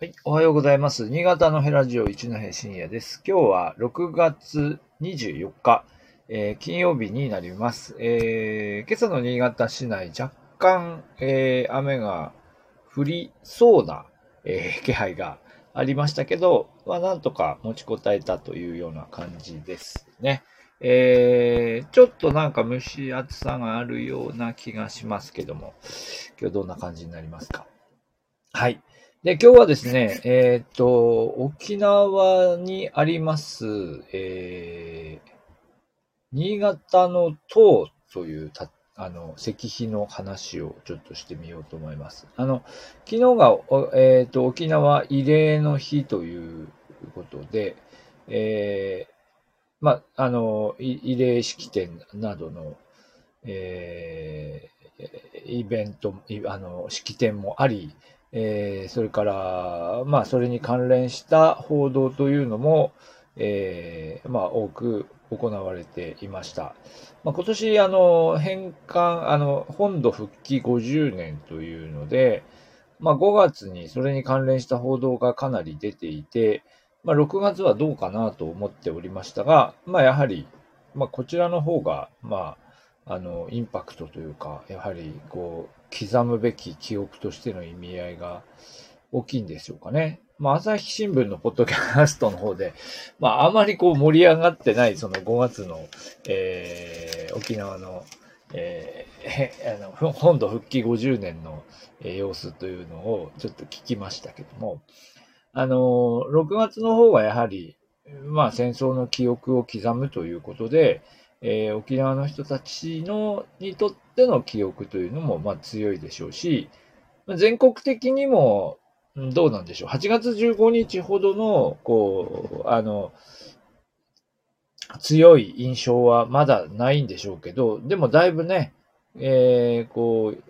はい、おはようございます。新潟のヘラジオ一戸深夜です。今日は6月24日、えー金曜日になります。えー今朝の新潟市内、若干、えー雨が降りそうな、え気配がありましたけど、まあ、なんとか持ちこたえたというような感じですね。えーちょっとなんか蒸し暑さがあるような気がしますけども、今日どんな感じになりますか？はい。で、今日はですね、えーっと、沖縄にあります、えー、新潟の塔というた、あの、石碑の話をちょっとしてみようと思います。あの、昨日が、えーっと、沖縄慰霊の日ということで、えー、まあ、の、慰霊式典などの、えー、イベント、あの、式典もあり、えーそれから、まあ、それに関連した報道というのも、えーまあ、多く行われていました。まあ、今年、あの、返還、あの、本土復帰50年というので、まあ、5月にそれに関連した報道がかなり出ていて、まあ、6月はどうかなと思っておりましたが、まあ、やはり、まあ、こちらの方が、まあ、あの、インパクトというか、やはり、こう、刻むべき記憶としての意味合いが大きいんでしょうかね。まあ、朝日新聞のポッドキャストの方で、まあ、あまりこう盛り上がってない、その5月の、えー、沖縄の、えーあの、本土復帰50年の、様子というのをちょっと聞きましたけども、あの、6月の方はやはり、まあ、戦争の記憶を刻むということで、えー沖縄の人たちの、にとっての記憶というのも、まあ、強いでしょうし、全国的にも、どうなんでしょう。8月15日ほどの、こう、あの、強い印象はまだないんでしょうけど、でもだいぶね、えーこう、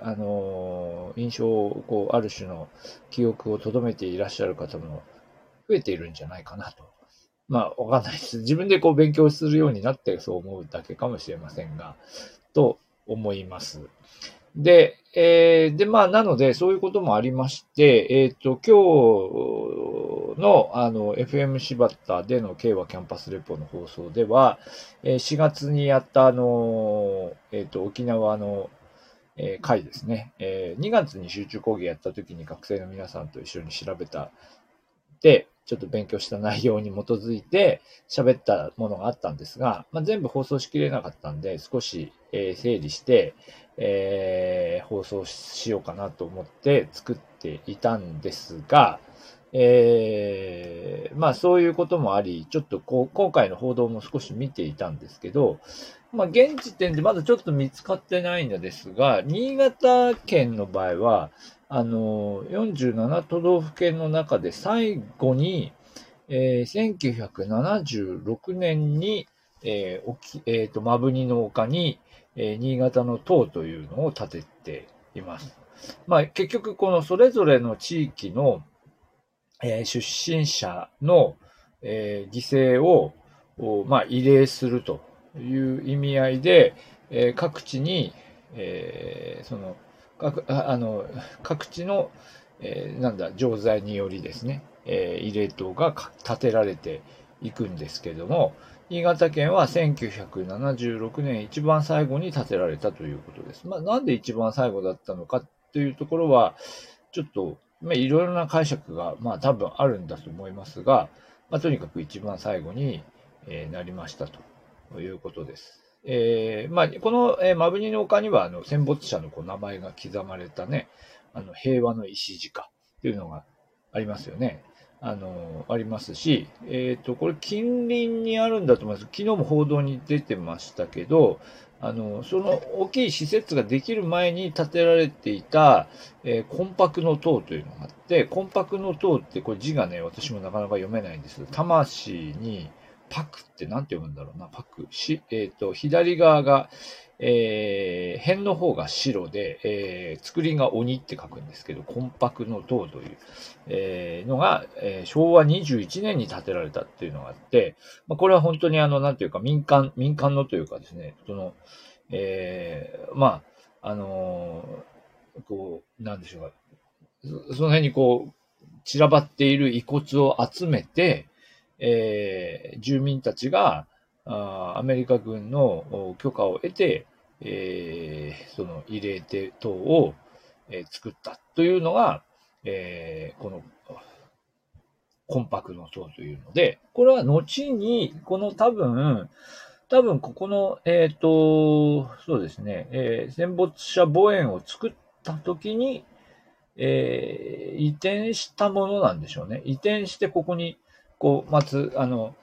あの印象を、こう、ある種の記憶を留めていらっしゃる方も増えているんじゃないかなと。まあ、わかんないです。自分でこう勉強するようになってそう思うだけかもしれませんが、と思います。で、えーで、まあ、なので、そういうこともありまして、えっ、と、今日の、あの、FM 柴田での慶和キャンパスレポの放送では、えー4月にやった、あの、えっ、と、沖縄の、えー会ですね、えー2月に集中講義やった時に学生の皆さんと一緒に調べた、で、ちょっと勉強した内容に基づいて喋ったものがあったんですが、まあ、全部放送しきれなかったんで、少し、え整理して、えー放送しようかなと思って作っていたんですが、えーまあそういうこともあり、ちょっとこう今回の報道も少し見ていたんですけど、まあ現時点でまだちょっと見つかってないのですが、新潟県の場合は、あの、47都道府県の中で最後に、えー1976年に、えー、沖えーと、マブニの丘に、えー新潟の塔というのを建てています。まあ結局このそれぞれの地域の、えー出身者の、えー犠牲を、おまあ、慰霊するという意味合いで、えー各地に、えーそのあの各地の、えーなんだ錠剤によりですね、えー慰霊塔が建てられていくんですけども新潟県は1976年一番最後に建てられたということです。まあ、なんで一番最後だったのかというところは、ちょっと、まあ、いろいろな解釈が、まあ、多分あるんだと思いますが、まあ、とにかく一番最後に、えーなりましたということです。えーまあ、この、えー、マブニの丘には、あの、戦没者のこう名前が刻まれたね、あの、平和の石塚っていうのがありますよね。あの、ありますし、えっ、と、これ近隣にあるんだと思います。昨日も報道に出てましたけど、あの、その大きい施設ができる前に建てられていた、えー、コンパクの塔というのがあって、コンパクの塔ってこれ字がね、私もなかなか読めないんですけど、魂にパクってなんて読むんだろうな、パク。し、えっ、と、左側が、えー、辺の方が白で、えー、作りが鬼って書くんですけど、コンパクの塔という、えーのが、えー昭和21年に建てられたっていうのがあって、まあ、これは本当にあの、なんていうか民間、民間のというかですね、その、えーまあ、あのーこう、なんでしょうか、そその辺にこう、散らばっている遺骨を集めて、えー、住民たちがあアメリカ軍の許可を得て、えー、その慰霊亭等を、えー、作ったというのが、えー、このコンパクの塔というので、これは後に、この多分、多分ここの、えっ、ー、と、そうですね、えー、戦没者墓園を作った時に、えー、移転したものなんでしょうね。移転してここに、こう、まつ、あの、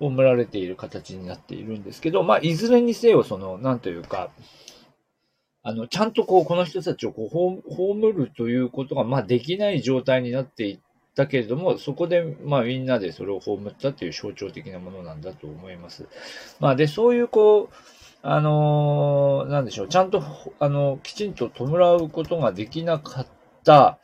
葬られている形になっているんですけど、まあ、いずれにせよ、その、なんというか、あの、ちゃんとこう、この人たちをこう、葬るということが、まあ、できない状態になっていったけれども、そこで、まあ、みんなでそれを葬ったという象徴的なものなんだと思います。まあ、で、そういう、こう、あのー、なんでしょう、ちゃんと、あの、きちんと弔うことができなかった、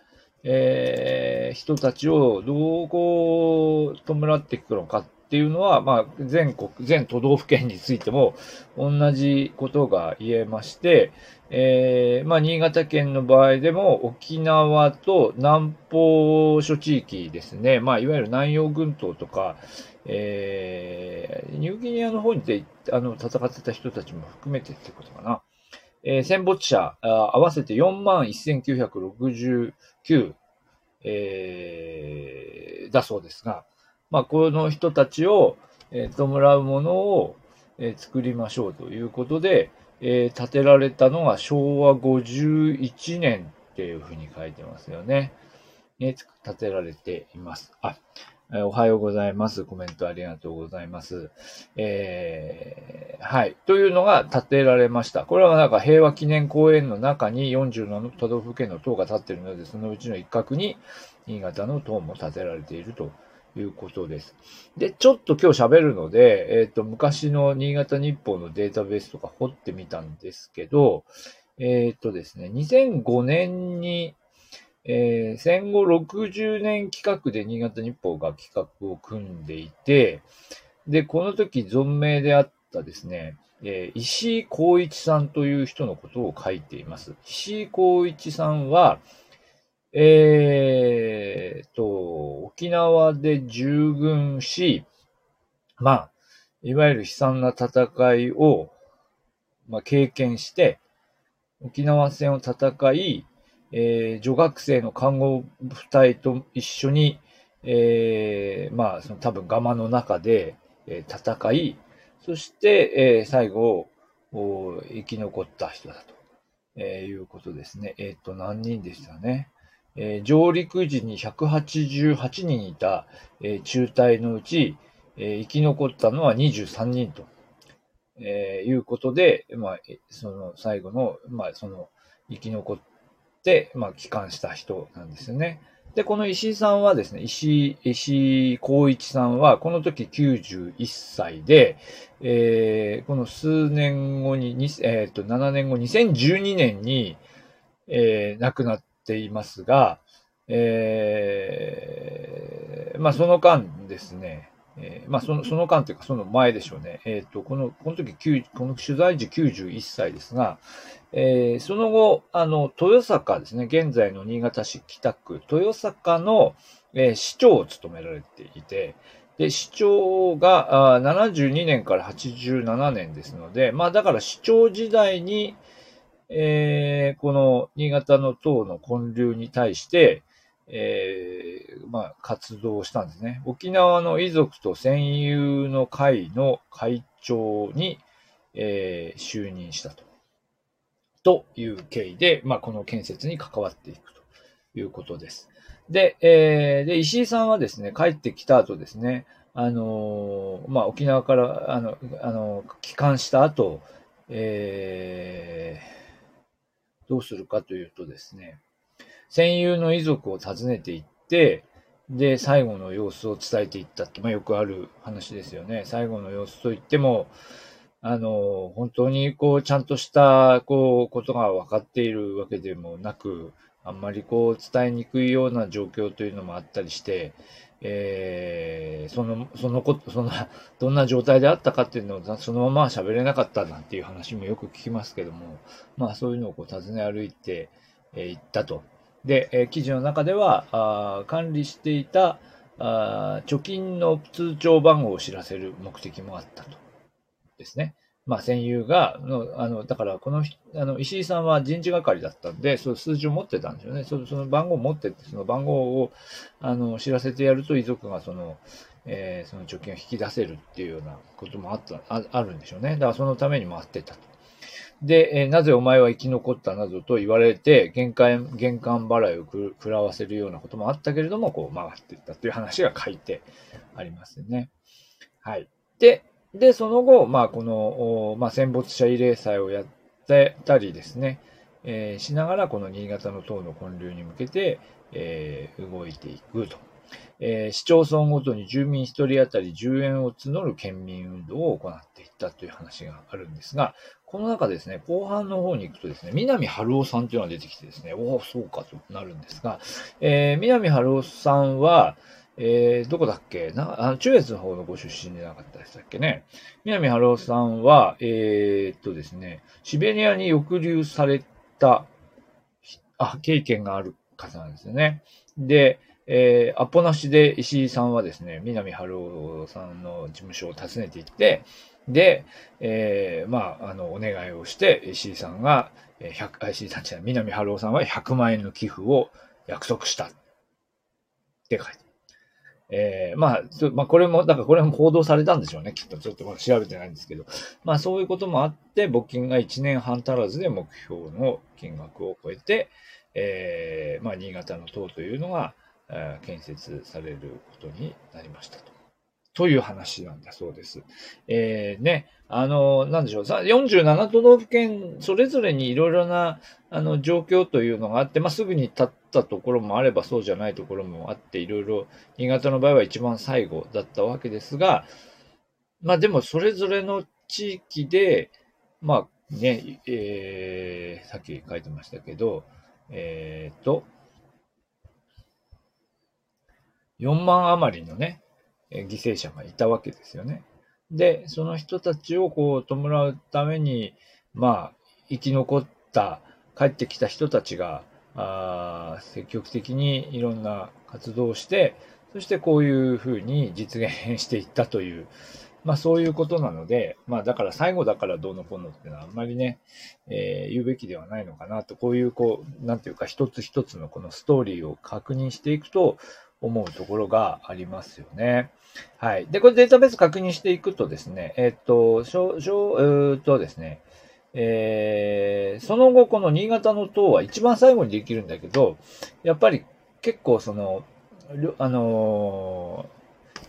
えー、人たちをどうこう、弔っていくのかっていうのは、まあ、全国、全都道府県についても同じことが言えまして、えー、まあ、新潟県の場合でも沖縄と南方諸地域ですね、まあ、いわゆる南洋群島とか、えー、ニューギニアの方にであの戦ってた人たちも含めてってことかな。えー、戦没者合わせて41,969、えー、だそうですが、まあ、この人たちを、えー、弔うものを、えー、作りましょうということで、えー、建てられたのが昭和51年っていうふうに書いてますよね。ね、建てられています。あ、えおはようございます。コメントありがとうございます。えー、はい。というのが建てられました。これはなんか平和記念公園の中に47都道府県の塔が建っているので、そのうちの一角に新潟の塔も建てられているということです。で、ちょっと今日喋るので、えっ、ー、と、昔の新潟日報のデータベースとか掘ってみたんですけど、えっ、ー、とですね、2005年に、えー、戦後60年企画で新潟日報が企画を組んでいて、で、この時存命であったですね、えー、石井光一さんという人のことを書いています。石井光一さんは、えー、と、沖縄で従軍し、まあ、いわゆる悲惨な戦いを、まあ、経験して、沖縄戦を戦い、えー、女学生の看護部隊と一緒に、えー、まあ、その多分ガマの中で、えー、戦い、そして、えー、最後、生き残った人だと、えー、いうことですね。えっ、ー、と、何人でしたね。えー、上陸時に188人いた、えー、中隊のうち、えー、生き残ったのは23人と、えいうことで、まあ、その最後の、まあ、その生き残って、まあ、帰還した人なんですよね。で、この石井さんはですね、石井、石井光一さんは、この時91歳で、えー、この数年後に、えっ、ー、と、7年後、2012年に、えー、亡くなっていますが、えー、まあその間ですね、えー、まあその、その間というかその前でしょうね。えっ、ー、と、この、この時、この取材時91歳ですが、えー、その後、あの、豊坂ですね、現在の新潟市北区、豊坂の、えー、市長を務められていて、で、市長があ72年から87年ですので、まあだから市長時代に、えー、この新潟の党の建立に対して、えー、まあ、活動したんですね。沖縄の遺族と戦友の会の会長に、えー、就任したと。という経緯で、まあ、この建設に関わっていくということです。で、えー、で、石井さんはですね、帰ってきた後ですね、あのー、まあ、沖縄から、あの、あの、帰還した後、えー、どうするかというとですね、戦友の遺族を訪ねていって、で、最後の様子を伝えていったって、まあよくある話ですよね。最後の様子といっても、あの、本当にこう、ちゃんとした、こう、ことが分かっているわけでもなく、あんまりこう、伝えにくいような状況というのもあったりして、えー、その、そのこと、その、どんな状態であったかっていうのを、そのまま喋れなかったなんていう話もよく聞きますけども、まあそういうのをこう尋ね歩いて、えー、行ったと。で、えー、記事の中では、あ管理していたあ貯金の通帳番号を知らせる目的もあったと。ですね。まあ、戦友が、の、あの、だから、この、あの、石井さんは人事係だったんで、その数字を持ってたんですよね。その番号を持ってて、その番号を、あの、知らせてやると遺族がその、えー、その貯金を引き出せるっていうようなこともあった、ああるんでしょうね。だからそのために回ってたと。で、えー、なぜお前は生き残ったなどと言われて、玄関、玄関払いを食らわせるようなこともあったけれども、こう回っていったという話が書いてありますね。はい。で、で、その後、まあ、この、まあ、戦没者慰霊祭をやってたりですね、えー、しながら、この新潟の党の建立に向けて、えー、動いていくと。えー、市町村ごとに住民1人当たり10円を募る県民運動を行っていったという話があるんですが、この中ですね、後半の方に行くとですね、南春夫さんというのが出てきてですね、おお、そうかとなるんですが、えー、南春夫さんは、えー、どこだっけ？な、あの、中越の方のご出身でなかったでしたっけね？南春夫さんは、えー、っとですね、シベリアに抑留された、あ、経験がある方なんですよね。で、えー、アポなしで石井さんはですね、南春夫さんの事務所を訪ねて行って、で、えー、まあ、あの、お願いをして、石井さんが、えー、100、石井さんじゃない、南春夫さんは100万円の寄付を約束した。って書いてえー、まあ、まあ、これも、だからこれも報道されたんでしょうね。きっとちょっとまだ調べてないんですけど。まあ、そういうこともあって、募金が1年半足らずで目標の金額を超えて、えー、まあ、新潟の党というのが、建設されることになりましたと。という話なんだそうです。えー、ね、あの、なんでしょう、47都道府県、それぞれにいろいろな、あの、状況というのがあって、まあ、すぐに立ったところもあれば、そうじゃないところもあって、いろいろ、新潟の場合は一番最後だったわけですが、まあ、でも、それぞれの地域で、まあ、ね、えー、さっき書いてましたけど、えっ、と、4万余りのね、犠牲者がいたわけですよね。で、その人たちをこう弔うために、まあ、生き残った、帰ってきた人たちが、あ積極的にいろんな活動をして、そしてこういうふうに実現していったという、まあそういうことなので、まあだから最後だからどうのこうのっていうのはあんまりね、えー、言うべきではないのかなと、こういうこう、なんていうか一つ一つのこのストーリーを確認していくと、思うところがありますよね。はい。で、これデータベース確認していくとですね、えっと、しょ、しょ、えー、っとですね、えー、その後この新潟の塔は一番最後にできるんだけど、やっぱり結構その、あの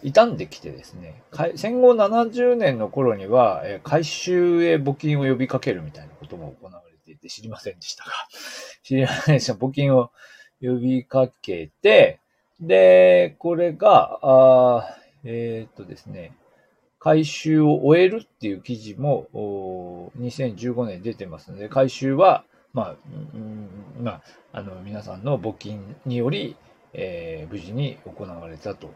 ー、傷んできてですね、戦後70年の頃には、えー、回収へ募金を呼びかけるみたいなことも行われていて知りませんでしたが、知りませんでした。募金を呼びかけて、で、これが、あえー、っとですね、回収を終えるっていう記事も2015年出てますので、回収は、まあ、うんまあ、あの、皆さんの募金により、えー、無事に行われたと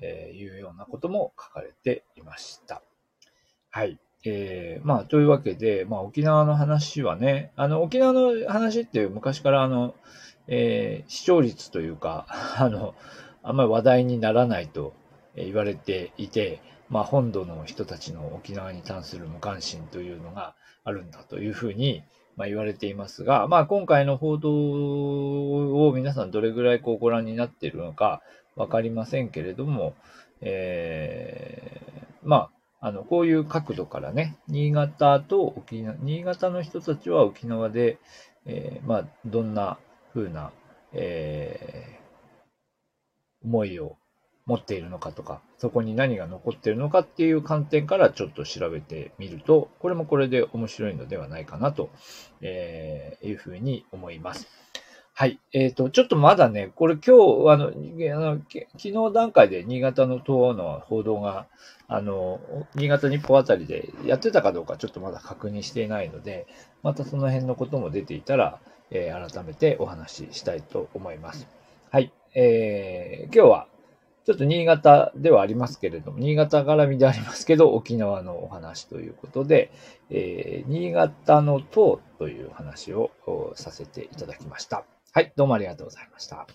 いうようなことも書かれていました。はい。えー、まあ、というわけで、まあ、沖縄の話はね、あの、沖縄の話って昔からあの、えー、視聴率というか、あの、あんまり話題にならないと言われていて、まあ、本土の人たちの沖縄に関する無関心というのがあるんだというふうに、まあ、言われていますが、まあ、今回の報道を皆さんどれぐらいこうご覧になっているのかわかりませんけれども、えー、まあ、あの、こういう角度からね、新潟と沖縄、新潟の人たちは沖縄で、えー、まあ、どんな風な、えー、思いを持っているのかとか、そこに何が残っているのかっていう観点からちょっと調べてみると、これもこれで面白いのではないかなと、えー、いうふうに思います。はい。えっ、ー、と、ちょっとまだね、これ今日、あの、あの昨日段階で新潟の党の報道が、あの、新潟日報あたりでやってたかどうかちょっとまだ確認していないので、またその辺のことも出ていたら、えー、改めてお話ししたいと思います。はい。えー、今日はちょっと新潟ではありますけれども、新潟絡みでありますけど、沖縄のお話ということで、えー、新潟の塔という話をさせていただきました。はい、どうもありがとうございました。